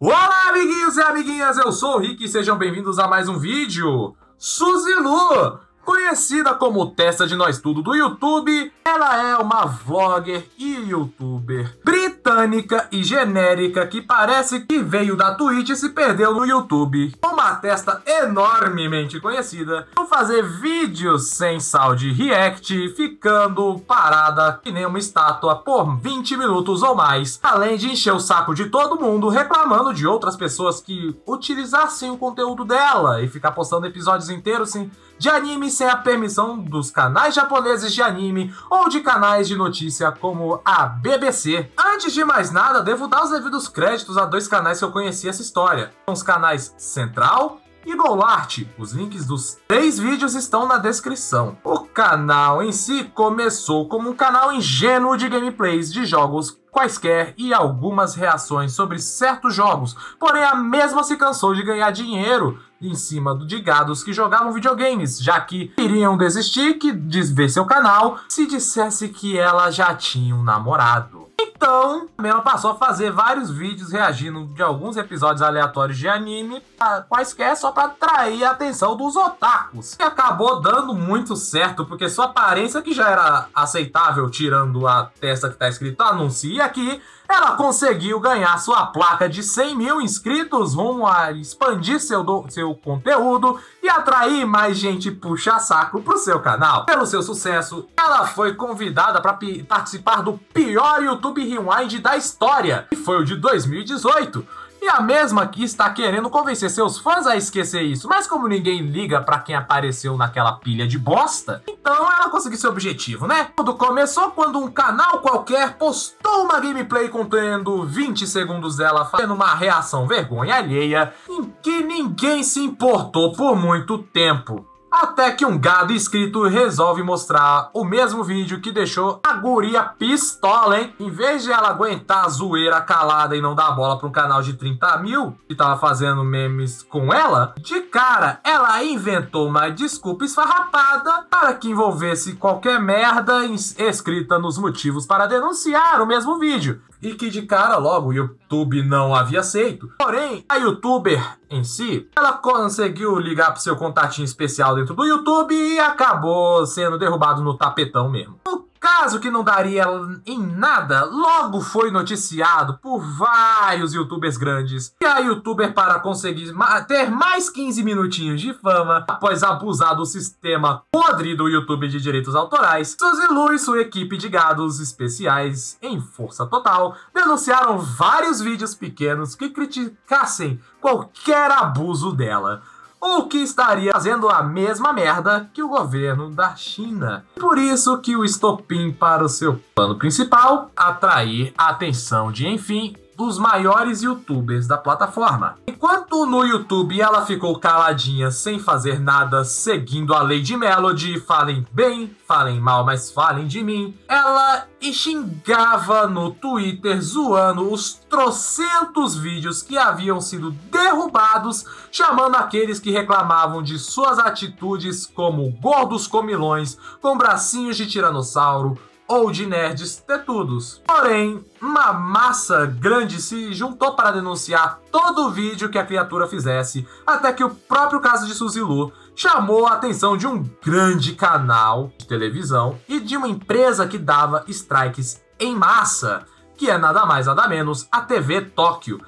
Olá, amiguinhos e amiguinhas, eu sou o Rick e sejam bem-vindos a mais um vídeo. Suzy Lu, conhecida como Testa de Nós Tudo do YouTube, ela é uma vlogger e youtuber britânica e genérica que parece que veio da Twitch e se perdeu no YouTube. Uma testa enormemente conhecida por fazer vídeos sem sal de react, ficando parada que nem uma estátua por 20 minutos ou mais, além de encher o saco de todo mundo reclamando de outras pessoas que utilizassem o conteúdo dela e ficar postando episódios inteiros assim, de anime sem a permissão dos canais japoneses de anime ou de canais de notícia como a BBC. Antes de mais nada, devo dar os devidos créditos a dois canais que eu conheci essa história. Os canais Central e Golart. Os links dos três vídeos estão na descrição. O canal em si começou como um canal ingênuo de gameplays de jogos quaisquer e algumas reações sobre certos jogos, porém a mesma se cansou de ganhar dinheiro em cima de gados que jogavam videogames, já que iriam desistir que de ver seu canal se dissesse que ela já tinha um namorado. Então, ela passou a fazer vários vídeos reagindo de alguns episódios aleatórios de anime, quaisquer só para atrair a atenção dos otakus. E acabou dando muito certo, porque sua aparência, que já era aceitável, tirando a testa que tá escrito anuncia aqui, ela conseguiu ganhar sua placa de 100 mil inscritos rumo a expandir seu, do, seu conteúdo e atrair mais gente puxa-saco pro seu canal. Pelo seu sucesso, ela foi convidada para participar do pior YouTube Rewind da história, que foi o de 2018 e a mesma que está querendo convencer seus fãs a esquecer isso. Mas como ninguém liga para quem apareceu naquela pilha de bosta, então ela conseguiu seu objetivo, né? Tudo começou quando um canal qualquer postou uma gameplay contendo 20 segundos dela fazendo uma reação vergonha alheia em que ninguém se importou por muito tempo. Até que um gado inscrito resolve mostrar o mesmo vídeo que deixou a guria pistola, hein? Em vez de ela aguentar a zoeira calada e não dar bola para um canal de 30 mil que tava fazendo memes com ela, de cara ela inventou uma desculpa esfarrapada para que envolvesse qualquer merda escrita nos motivos para denunciar o mesmo vídeo e que de cara logo o YouTube não havia aceito. Porém, a youtuber em si, ela conseguiu ligar pro seu contatinho especial dentro do YouTube e acabou sendo derrubado no tapetão mesmo. O Caso que não daria em nada, logo foi noticiado por vários youtubers grandes. E a youtuber, para conseguir ter mais 15 minutinhos de fama, após abusar do sistema podre do YouTube de direitos autorais, Suzy Lu e sua equipe de gados especiais, em força total, denunciaram vários vídeos pequenos que criticassem qualquer abuso dela ou que estaria fazendo a mesma merda que o governo da China. Por isso que o estopim para o seu plano principal, atrair a atenção de, enfim, dos maiores youtubers da plataforma. Enquanto no YouTube ela ficou caladinha sem fazer nada, seguindo a Lady Melody, falem bem, falem mal, mas falem de mim, ela xingava no Twitter zoando os trocentos vídeos que haviam sido derrubados, chamando aqueles que reclamavam de suas atitudes como gordos comilões com bracinhos de tiranossauro, ou de nerds tetudos. Porém, uma massa grande se juntou para denunciar todo o vídeo que a criatura fizesse, até que o próprio caso de Suzilu chamou a atenção de um grande canal de televisão e de uma empresa que dava strikes em massa, que é nada mais nada menos a TV Tóquio,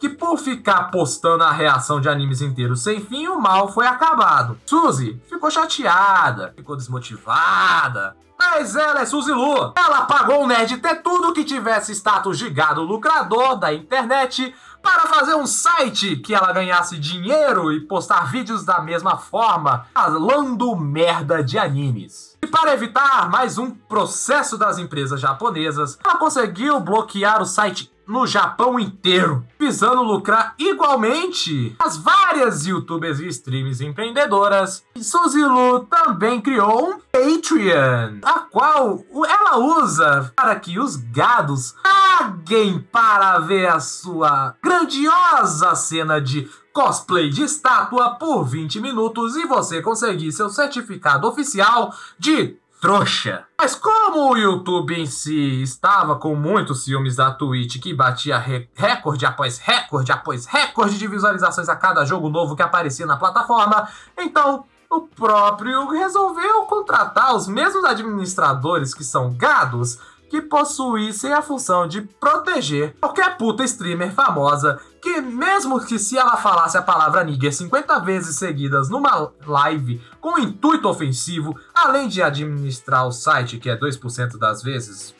que por ficar postando a reação de animes inteiros sem fim, o mal foi acabado. Suzy ficou chateada, ficou desmotivada, mas ela é Suzy Lu. Ela pagou o nerd ter tudo que tivesse status de gado lucrador da internet para fazer um site que ela ganhasse dinheiro e postar vídeos da mesma forma, falando merda de animes. E para evitar mais um processo das empresas japonesas, ela conseguiu bloquear o site no Japão inteiro, visando lucrar igualmente as várias youtubers e streams empreendedoras. E Suzilu também criou um Patreon, a qual ela usa para que os gados paguem para ver a sua grandiosa cena de cosplay de estátua por 20 minutos e você conseguir seu certificado oficial de trouxa. Mas como o YouTube em si estava com muitos filmes da Twitch que batia recorde após recorde após recorde de visualizações a cada jogo novo que aparecia na plataforma, então o próprio resolveu contratar os mesmos administradores que são gados que possuíssem a função de proteger qualquer puta streamer famosa que mesmo que se ela falasse a palavra nigger 50 vezes seguidas numa live com intuito ofensivo, além de administrar o site, que é 2% das vezes,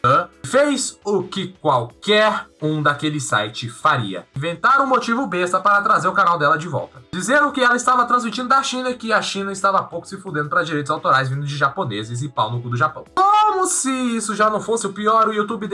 fez o que qualquer um daquele site faria. Inventar um motivo besta para trazer o canal dela de volta. Dizendo que ela estava transmitindo da China e que a China estava pouco se fudendo para direitos autorais vindo de japoneses e pau no cu do Japão. Como se isso já não fosse o pior, o YouTube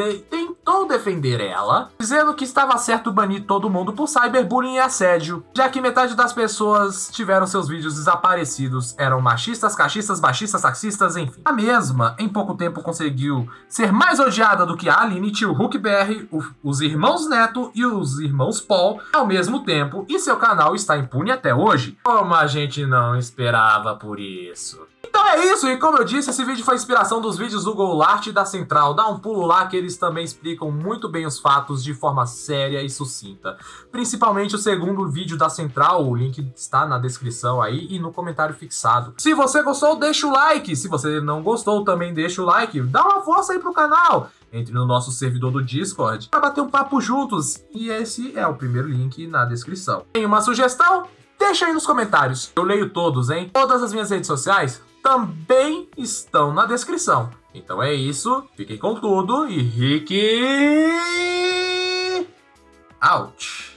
tentou defender ela, dizendo que estava certo banir todo mundo por cyberbullying e assédio, já que metade das pessoas tiveram seus vídeos desaparecidos, eram machistas, cachistas, baixistas, taxistas, enfim. A mesma, em pouco tempo, conseguiu ser mais odiada do que a Aline, tio Hulk BR, os irmãos Neto e os irmãos Paul ao mesmo tempo, e seu canal está impune até hoje. Como a gente não esperava por isso. Então é isso, e como eu disse, esse vídeo foi inspiração dos vídeos do Golart e da Central. Dá um pulo lá que eles também explicam muito bem os fatos de forma séria e sucinta. Principalmente o segundo vídeo da Central, o link está na descrição aí e no comentário fixado. Se você gostou, deixa o like. Se você não gostou, também deixa o like. Dá uma força aí pro canal. Entre no nosso servidor do Discord para bater um papo juntos. E esse é o primeiro link na descrição. Tem uma sugestão? Deixa aí nos comentários. Eu leio todos, hein? Todas as minhas redes sociais também estão na descrição. Então é isso, fiquem com tudo e Rick out.